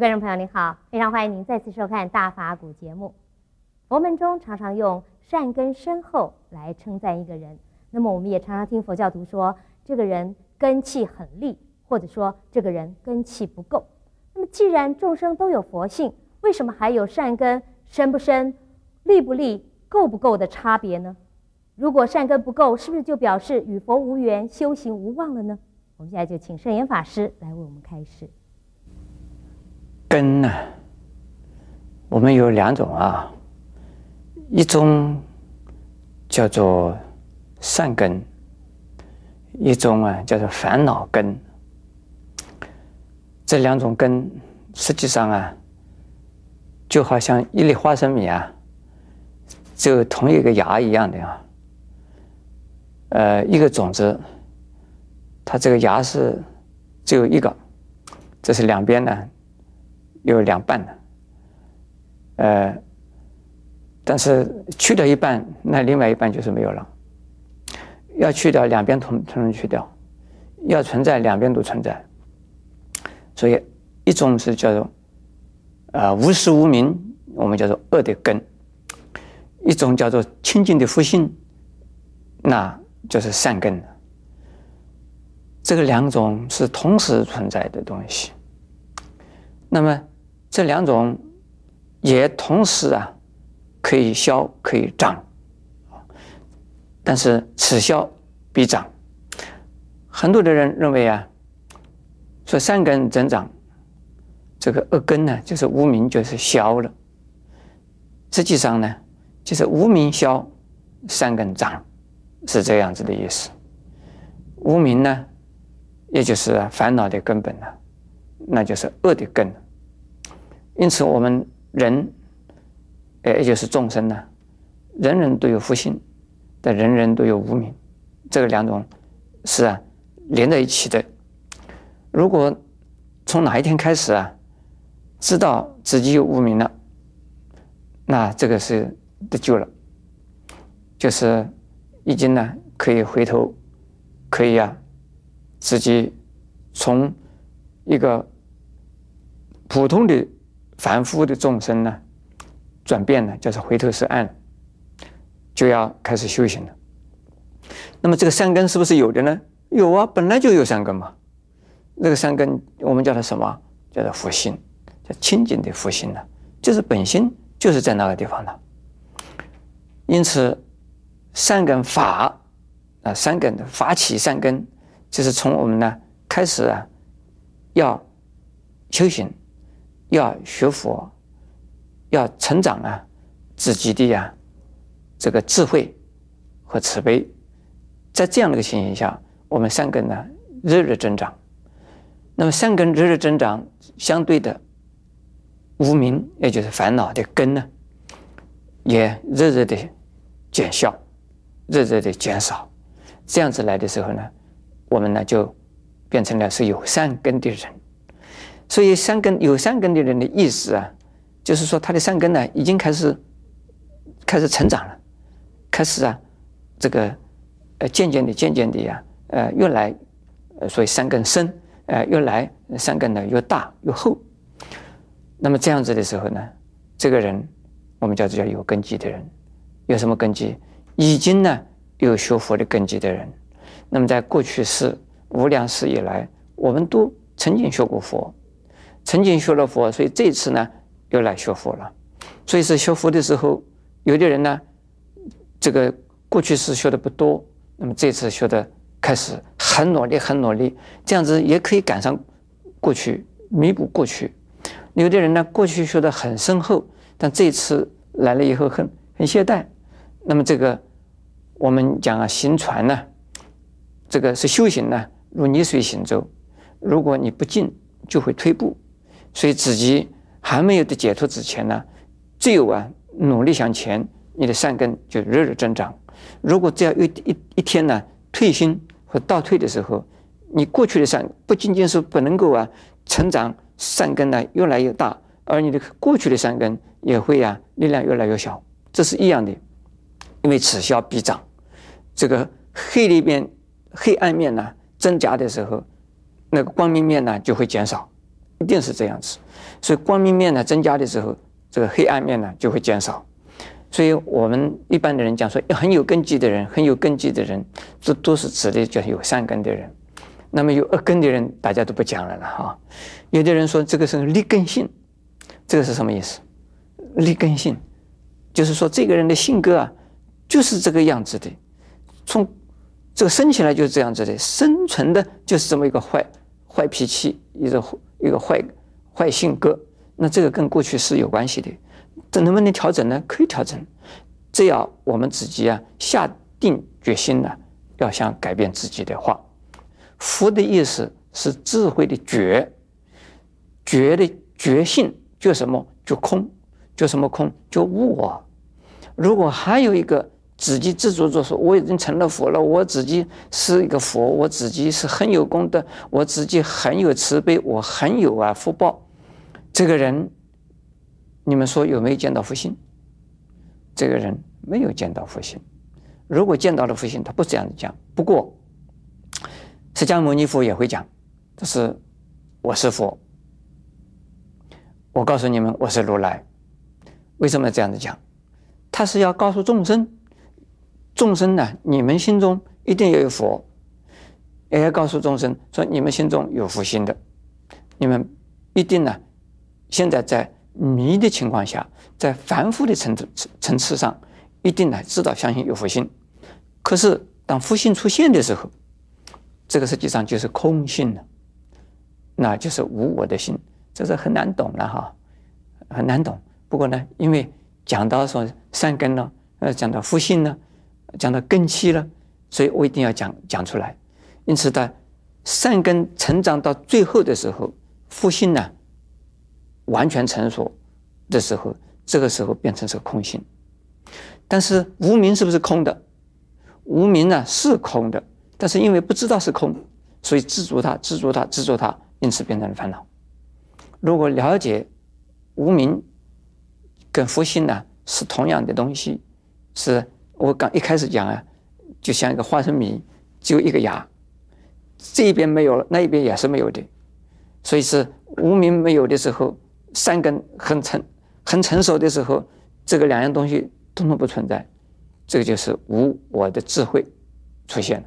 观众朋友您好，非常欢迎您再次收看《大法古》节目。佛门中常常用善根深厚来称赞一个人，那么我们也常常听佛教徒说，这个人根气很利，或者说这个人根气不够。那么既然众生都有佛性，为什么还有善根深不深、利不利、够不够的差别呢？如果善根不够，是不是就表示与佛无缘、修行无望了呢？我们现在就请圣严法师来为我们开示。根呢，我们有两种啊，一种叫做善根，一种啊叫做烦恼根。这两种根实际上啊，就好像一粒花生米啊，就同一个芽一样的啊。呃，一个种子，它这个芽是只有一个，这是两边呢。有两半的，呃，但是去掉一半，那另外一半就是没有了。要去掉两边同同时去掉，要存在两边都存在。所以一种是叫做啊、呃、无实无明，我们叫做恶的根；一种叫做清净的福性，那就是善根。这个两种是同时存在的东西。那么。这两种也同时啊，可以消可以长，但是此消彼长。很多的人认为啊，说善根增长，这个恶根呢，就是无明就是消了。实际上呢，就是无明消，善根长，是这样子的意思。无明呢，也就是烦恼的根本呢，那就是恶的根。因此，我们人，呃，也就是众生呢，人人都有福性，但人人都有无明，这个两种是啊连在一起的。如果从哪一天开始啊，知道自己有无明了，那这个是得救了，就是已经呢可以回头，可以啊自己从一个普通的。凡夫的众生呢，转变呢，就是回头是岸，就要开始修行了。那么这个善根是不是有的呢？有啊，本来就有善根嘛。那个善根我们叫它什么？叫做福心，叫清净的福心呢，就是本心就是在那个地方的。因此，善根法啊，善根的发起善根，就是从我们呢开始啊，要修行。要学佛，要成长啊，自己的呀、这个智慧和慈悲，在这样的一个情形下，我们善根呢日日增长。那么善根日日增长，相对的无明，也就是烦恼的根呢，也日日的减小，日日的减少。这样子来的时候呢，我们呢就变成了是有善根的人。所以善根有善根的人的意思啊，就是说他的善根呢已经开始开始成长了，开始啊这个呃渐渐的渐渐的呀呃越来呃所以三根深呃越来三根呢越大越厚。那么这样子的时候呢，这个人我们叫做叫有根基的人，有什么根基？已经呢有学佛的根基的人。那么在过去世无量世以来，我们都曾经学过佛。曾经学了佛，所以这次呢又来学佛了。所以是学佛的时候，有的人呢，这个过去是学的不多，那么这次学的开始很努力，很努力，这样子也可以赶上过去，弥补过去。有的人呢，过去学的很深厚，但这次来了以后很很懈怠。那么这个我们讲啊，行船呢，这个是修行呢，如逆水行舟，如果你不进，就会退步。所以自己还没有得解脱之前呢，只有啊努力向前，你的善根就日日增长。如果只要一一一天呢退心或倒退的时候，你过去的善不仅仅是不能够啊成长，善根呢越来越大，而你的过去的善根也会啊力量越来越小，这是一样的。因为此消彼长，这个黑里边黑暗面呢增加的时候，那个光明面呢就会减少。一定是这样子。所以光明面呢增加的时候，这个黑暗面呢就会减少。所以我们一般的人讲说，很有根基的人，很有根基的人，这都是指的叫有善根的人。那么有恶根的人，大家都不讲了了哈。有的人说这个是劣根性，这个是什么意思？劣根性就是说这个人的性格啊，就是这个样子的，从这个生起来就是这样子的，生存的就是这么一个坏坏脾气，一个一个坏坏性格。那这个跟过去是有关系的。这能不能调整呢？可以调整，只要我们自己啊下定决心呢，要想改变自己的话，福的意思是智慧的觉，觉的觉性就什么？就空，就什么空？就无我。如果还有一个自己自作作说我已经成了佛了，我自己是一个佛，我自己是很有功德，我自己很有慈悲，我很有啊福报，这个人。你们说有没有见到佛性？这个人没有见到佛性。如果见到了佛性，他不这样子讲。不过，释迦牟尼佛也会讲，这是我是佛。我告诉你们，我是如来。为什么这样子讲？他是要告诉众生，众生呢，你们心中一定要有佛，也要告诉众生说，你们心中有佛心的，你们一定呢，现在在。迷的情况下，在凡夫的层次层次上，一定呢知道相信有佛性。可是当佛性出现的时候，这个实际上就是空性了，那就是无我的性，这是很难懂了哈，很难懂。不过呢，因为讲到说善根呢，呃，讲到佛性呢，讲到根器了，所以我一定要讲讲出来。因此，在善根成长到最后的时候，佛性呢，完全成熟的时候，这个时候变成是空性。但是无明是不是空的？无明呢是空的，但是因为不知道是空，所以执着它，执着它，执着它，因此变成了烦恼。如果了解无明跟佛性呢是同样的东西，是我刚一开始讲啊，就像一个花生米，只有一个芽，这一边没有了，那一边也是没有的，所以是无名没有的时候。三根很成很成熟的时候，这个两样东西通通不存在，这个就是无我的智慧出现了。